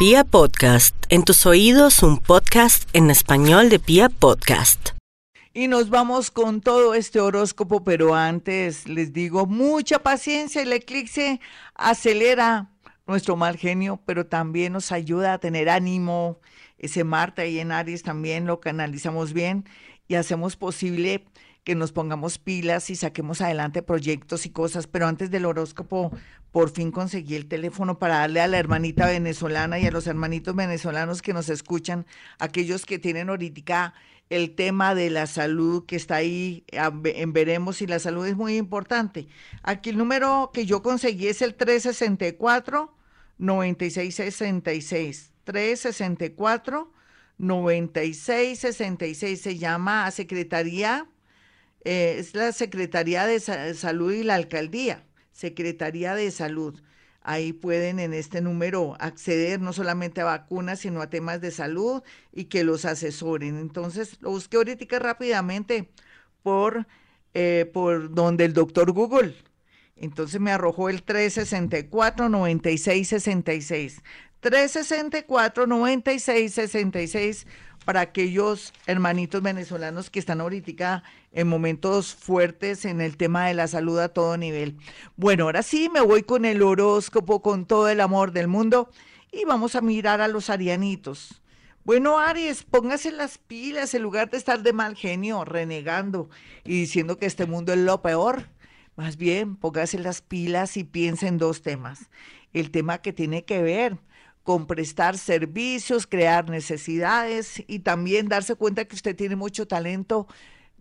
Pia Podcast, en tus oídos un podcast en español de Pia Podcast. Y nos vamos con todo este horóscopo, pero antes les digo mucha paciencia, el eclipse acelera nuestro mal genio, pero también nos ayuda a tener ánimo. Ese Marte ahí en Aries también lo canalizamos bien y hacemos posible que nos pongamos pilas y saquemos adelante proyectos y cosas, pero antes del horóscopo por fin conseguí el teléfono para darle a la hermanita venezolana y a los hermanitos venezolanos que nos escuchan, aquellos que tienen ahorita el tema de la salud que está ahí en veremos y la salud es muy importante. Aquí el número que yo conseguí es el 364 9666 364 9666 se llama a Secretaría eh, es la Secretaría de Salud y la Alcaldía, Secretaría de Salud. Ahí pueden en este número acceder no solamente a vacunas, sino a temas de salud y que los asesoren. Entonces, lo busqué ahorita rápidamente por, eh, por donde el doctor Google. Entonces me arrojó el 364-9666. 364-9666 para aquellos hermanitos venezolanos que están ahorita en momentos fuertes en el tema de la salud a todo nivel. Bueno, ahora sí me voy con el horóscopo, con todo el amor del mundo y vamos a mirar a los arianitos. Bueno, Aries, póngase las pilas en lugar de estar de mal genio, renegando y diciendo que este mundo es lo peor. Más bien, póngase las pilas y piense en dos temas. El tema que tiene que ver con prestar servicios, crear necesidades y también darse cuenta que usted tiene mucho talento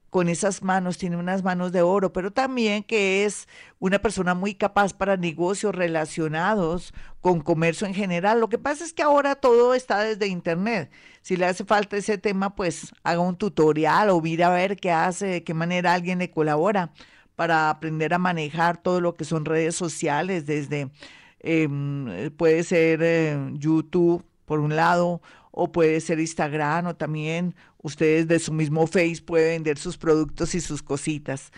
con esas manos, tiene unas manos de oro, pero también que es una persona muy capaz para negocios relacionados con comercio en general. Lo que pasa es que ahora todo está desde Internet. Si le hace falta ese tema, pues haga un tutorial o mire a ver qué hace, de qué manera alguien le colabora para aprender a manejar todo lo que son redes sociales, desde Em, puede ser eh, YouTube por un lado, o puede ser Instagram, o también ustedes de su mismo Face pueden vender sus productos y sus cositas.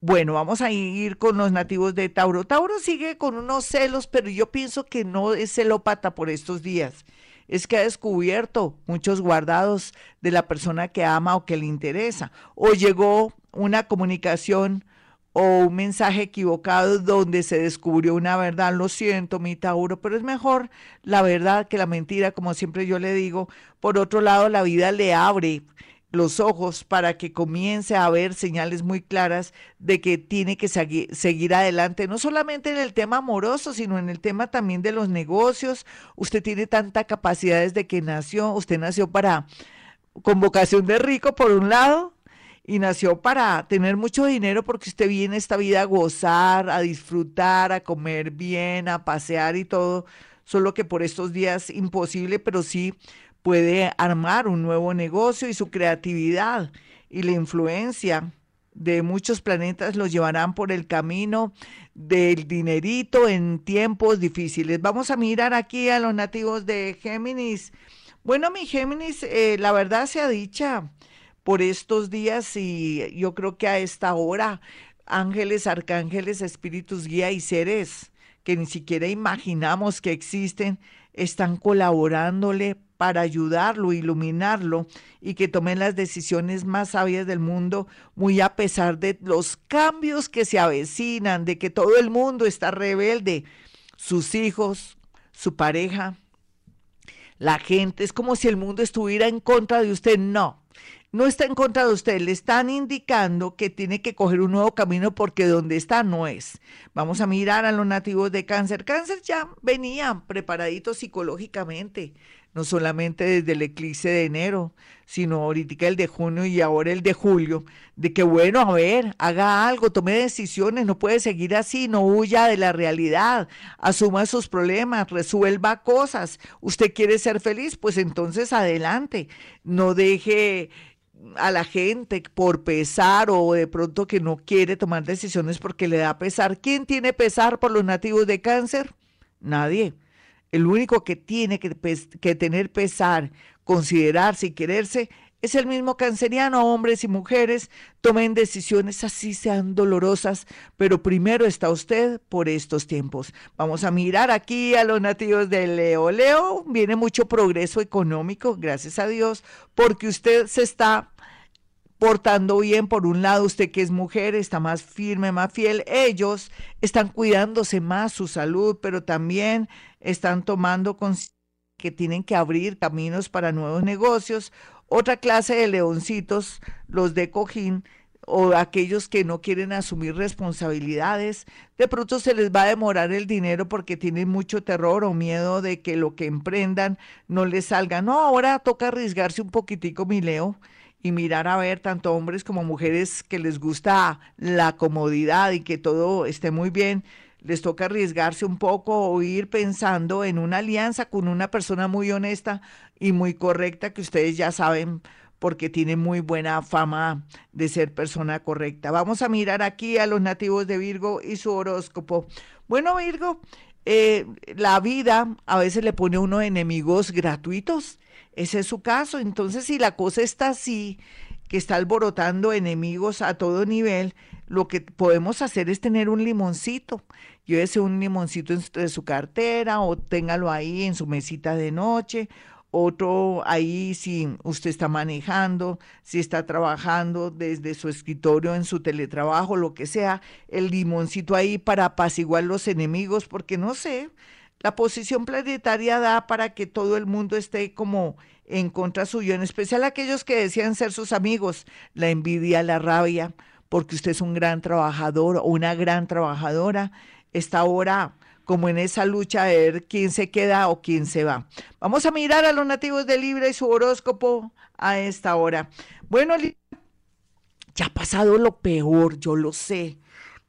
Bueno, vamos a ir con los nativos de Tauro. Tauro sigue con unos celos, pero yo pienso que no es celópata por estos días. Es que ha descubierto muchos guardados de la persona que ama o que le interesa. O llegó una comunicación o un mensaje equivocado donde se descubrió una verdad. Lo siento, mi Tauro, pero es mejor la verdad que la mentira, como siempre yo le digo. Por otro lado, la vida le abre los ojos para que comience a ver señales muy claras de que tiene que seguir adelante, no solamente en el tema amoroso, sino en el tema también de los negocios. Usted tiene tanta capacidad desde que nació, usted nació para convocación de rico por un lado, y nació para tener mucho dinero porque usted viene esta vida a gozar, a disfrutar, a comer bien, a pasear y todo, solo que por estos días imposible, pero sí puede armar un nuevo negocio y su creatividad y la influencia de muchos planetas los llevarán por el camino del dinerito en tiempos difíciles. Vamos a mirar aquí a los nativos de Géminis. Bueno, mi Géminis, eh, la verdad sea dicha, por estos días y yo creo que a esta hora ángeles, arcángeles, espíritus guía y seres que ni siquiera imaginamos que existen, están colaborándole para ayudarlo, iluminarlo y que tomen las decisiones más sabias del mundo, muy a pesar de los cambios que se avecinan, de que todo el mundo está rebelde, sus hijos, su pareja, la gente, es como si el mundo estuviera en contra de usted, no, no está en contra de usted, le están indicando que tiene que coger un nuevo camino porque donde está no es. Vamos a mirar a los nativos de cáncer. Cáncer ya venían preparaditos psicológicamente, no solamente desde el eclipse de enero, sino ahorita el de junio y ahora el de julio, de que bueno, a ver, haga algo, tome decisiones, no puede seguir así, no huya de la realidad, asuma sus problemas, resuelva cosas. Usted quiere ser feliz, pues entonces adelante, no deje a la gente por pesar o de pronto que no quiere tomar decisiones porque le da pesar. ¿Quién tiene pesar por los nativos de cáncer? Nadie. El único que tiene que, que tener pesar, considerarse y quererse es el mismo canceriano, hombres y mujeres, tomen decisiones así sean dolorosas, pero primero está usted por estos tiempos. Vamos a mirar aquí a los nativos de Leo. Leo, viene mucho progreso económico, gracias a Dios, porque usted se está portando bien, por un lado, usted que es mujer está más firme, más fiel, ellos están cuidándose más su salud, pero también están tomando que tienen que abrir caminos para nuevos negocios. Otra clase de leoncitos, los de cojín, o aquellos que no quieren asumir responsabilidades, de pronto se les va a demorar el dinero porque tienen mucho terror o miedo de que lo que emprendan no les salga. No, ahora toca arriesgarse un poquitico, mi Leo, y mirar a ver tanto hombres como mujeres que les gusta la comodidad y que todo esté muy bien, les toca arriesgarse un poco o ir pensando en una alianza con una persona muy honesta y muy correcta que ustedes ya saben porque tiene muy buena fama de ser persona correcta. Vamos a mirar aquí a los nativos de Virgo y su horóscopo. Bueno, Virgo, eh, la vida a veces le pone a uno enemigos gratuitos ese es su caso. Entonces, si la cosa está así, que está alborotando enemigos a todo nivel, lo que podemos hacer es tener un limoncito. Llévese un limoncito en su cartera o téngalo ahí en su mesita de noche. Otro ahí si usted está manejando, si está trabajando desde su escritorio en su teletrabajo, lo que sea, el limoncito ahí para apaciguar los enemigos, porque no sé, la posición planetaria da para que todo el mundo esté como en contra suyo, en especial aquellos que decían ser sus amigos, la envidia, la rabia, porque usted es un gran trabajador o una gran trabajadora, está ahora como en esa lucha de ver quién se queda o quién se va. Vamos a mirar a los nativos de Libra y su horóscopo a esta hora. Bueno, ya ha pasado lo peor, yo lo sé,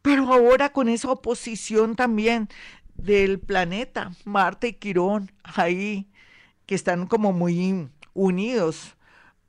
pero ahora con esa oposición también del planeta, Marte y Quirón, ahí, que están como muy unidos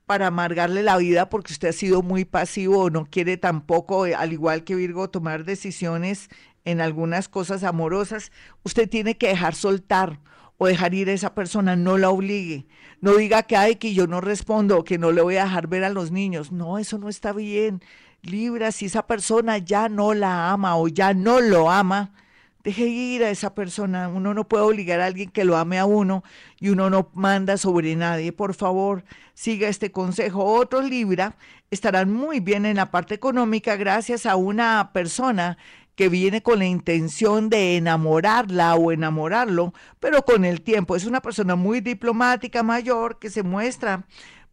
para amargarle la vida porque usted ha sido muy pasivo o no quiere tampoco, eh, al igual que Virgo, tomar decisiones en algunas cosas amorosas, usted tiene que dejar soltar o dejar ir a esa persona, no la obligue. No diga que hay que yo no respondo o que no le voy a dejar ver a los niños. No, eso no está bien. Libra, si esa persona ya no la ama o ya no lo ama, Deje ir a esa persona. Uno no puede obligar a alguien que lo ame a uno y uno no manda sobre nadie. Por favor, siga este consejo. Otros Libra estarán muy bien en la parte económica gracias a una persona que viene con la intención de enamorarla o enamorarlo, pero con el tiempo. Es una persona muy diplomática, mayor, que se muestra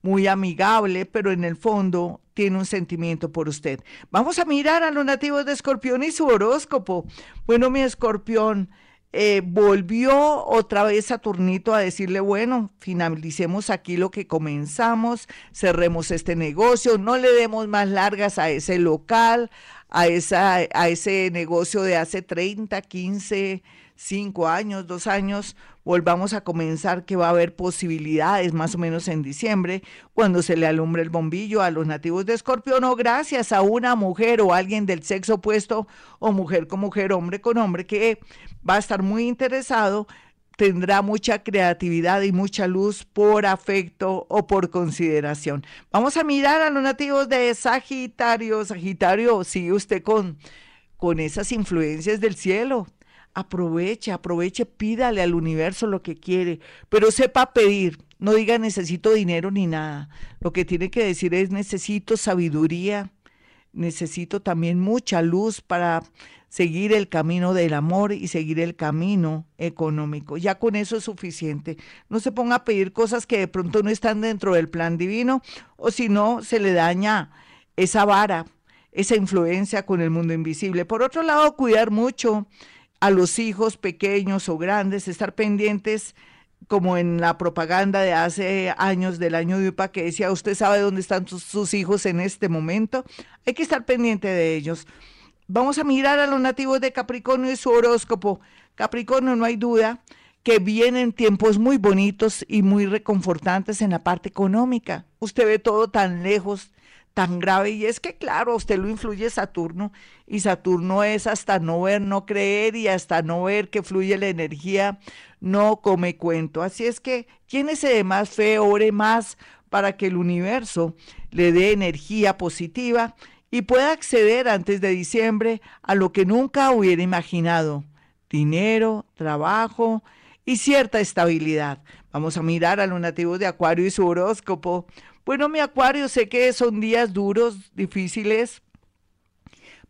muy amigable, pero en el fondo tiene un sentimiento por usted. Vamos a mirar a los nativos de Escorpión y su horóscopo. Bueno, mi Escorpión, eh, volvió otra vez Saturnito a decirle, bueno, finalicemos aquí lo que comenzamos, cerremos este negocio, no le demos más largas a ese local, a, esa, a ese negocio de hace 30, 15, 5 años, 2 años, volvamos a comenzar que va a haber posibilidades más o menos en diciembre, cuando se le alumbre el bombillo a los nativos de Escorpión o gracias a una mujer o alguien del sexo opuesto o mujer con mujer, hombre con hombre, que va a estar muy interesado tendrá mucha creatividad y mucha luz por afecto o por consideración. Vamos a mirar a los nativos de Sagitario. Sagitario, sigue usted con, con esas influencias del cielo aproveche, aproveche, pídale al universo lo que quiere, pero sepa pedir, no diga necesito dinero ni nada. Lo que tiene que decir es necesito sabiduría, necesito también mucha luz para seguir el camino del amor y seguir el camino económico. Ya con eso es suficiente. No se ponga a pedir cosas que de pronto no están dentro del plan divino o si no se le daña esa vara, esa influencia con el mundo invisible. Por otro lado, cuidar mucho a los hijos pequeños o grandes, estar pendientes como en la propaganda de hace años del año de UPA que decía, usted sabe dónde están sus, hijos en este momento, hay que estar pendiente de ellos. Vamos a mirar a los nativos de Capricornio y su horóscopo. Capricornio, no hay duda que vienen tiempos muy bonitos y muy reconfortantes en la parte económica. Usted ve todo tan lejos tan grave y es que claro, usted lo influye Saturno y Saturno es hasta no ver, no creer y hasta no ver que fluye la energía, no come cuento. Así es que llénese de más fe, ore más para que el universo le dé energía positiva y pueda acceder antes de diciembre a lo que nunca hubiera imaginado. Dinero, trabajo y cierta estabilidad. Vamos a mirar a los nativos de Acuario y su horóscopo. Bueno, mi Acuario, sé que son días duros, difíciles,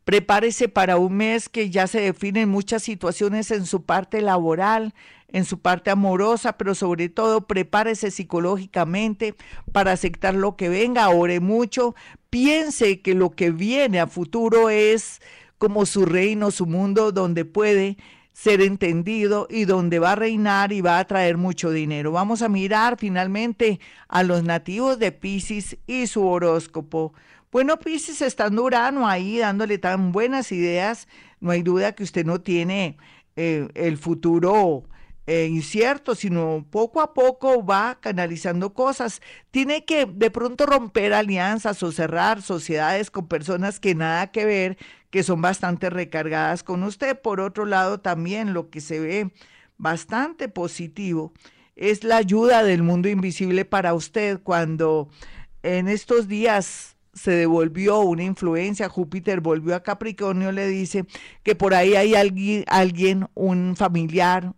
Prepárese para un mes que ya se definen muchas situaciones en su parte laboral, en su parte amorosa, pero sobre todo prepárese psicológicamente para aceptar lo que venga, ore mucho, piense que lo que viene a futuro es como su reino, su mundo donde puede ser entendido y donde va a reinar y va a traer mucho dinero. Vamos a mirar finalmente a los nativos de Pisces y su horóscopo. Bueno, Pisces, estando Urano ahí dándole tan buenas ideas, no hay duda que usted no tiene eh, el futuro eh, incierto, sino poco a poco va canalizando cosas. Tiene que de pronto romper alianzas o cerrar sociedades con personas que nada que ver, que son bastante recargadas con usted. Por otro lado, también lo que se ve bastante positivo es la ayuda del mundo invisible para usted cuando en estos días se devolvió una influencia, Júpiter volvió a Capricornio, le dice que por ahí hay alguien, alguien, un familiar,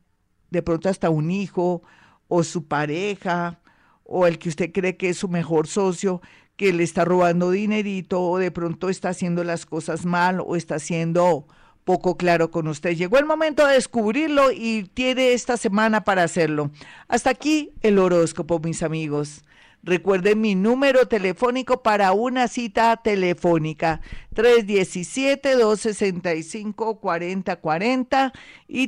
de pronto hasta un hijo o su pareja o el que usted cree que es su mejor socio, que le está robando dinerito o de pronto está haciendo las cosas mal o está haciendo poco claro con usted. Llegó el momento de descubrirlo y tiene esta semana para hacerlo. Hasta aquí el horóscopo, mis amigos. Recuerden mi número telefónico para una cita telefónica 317-265-4040 y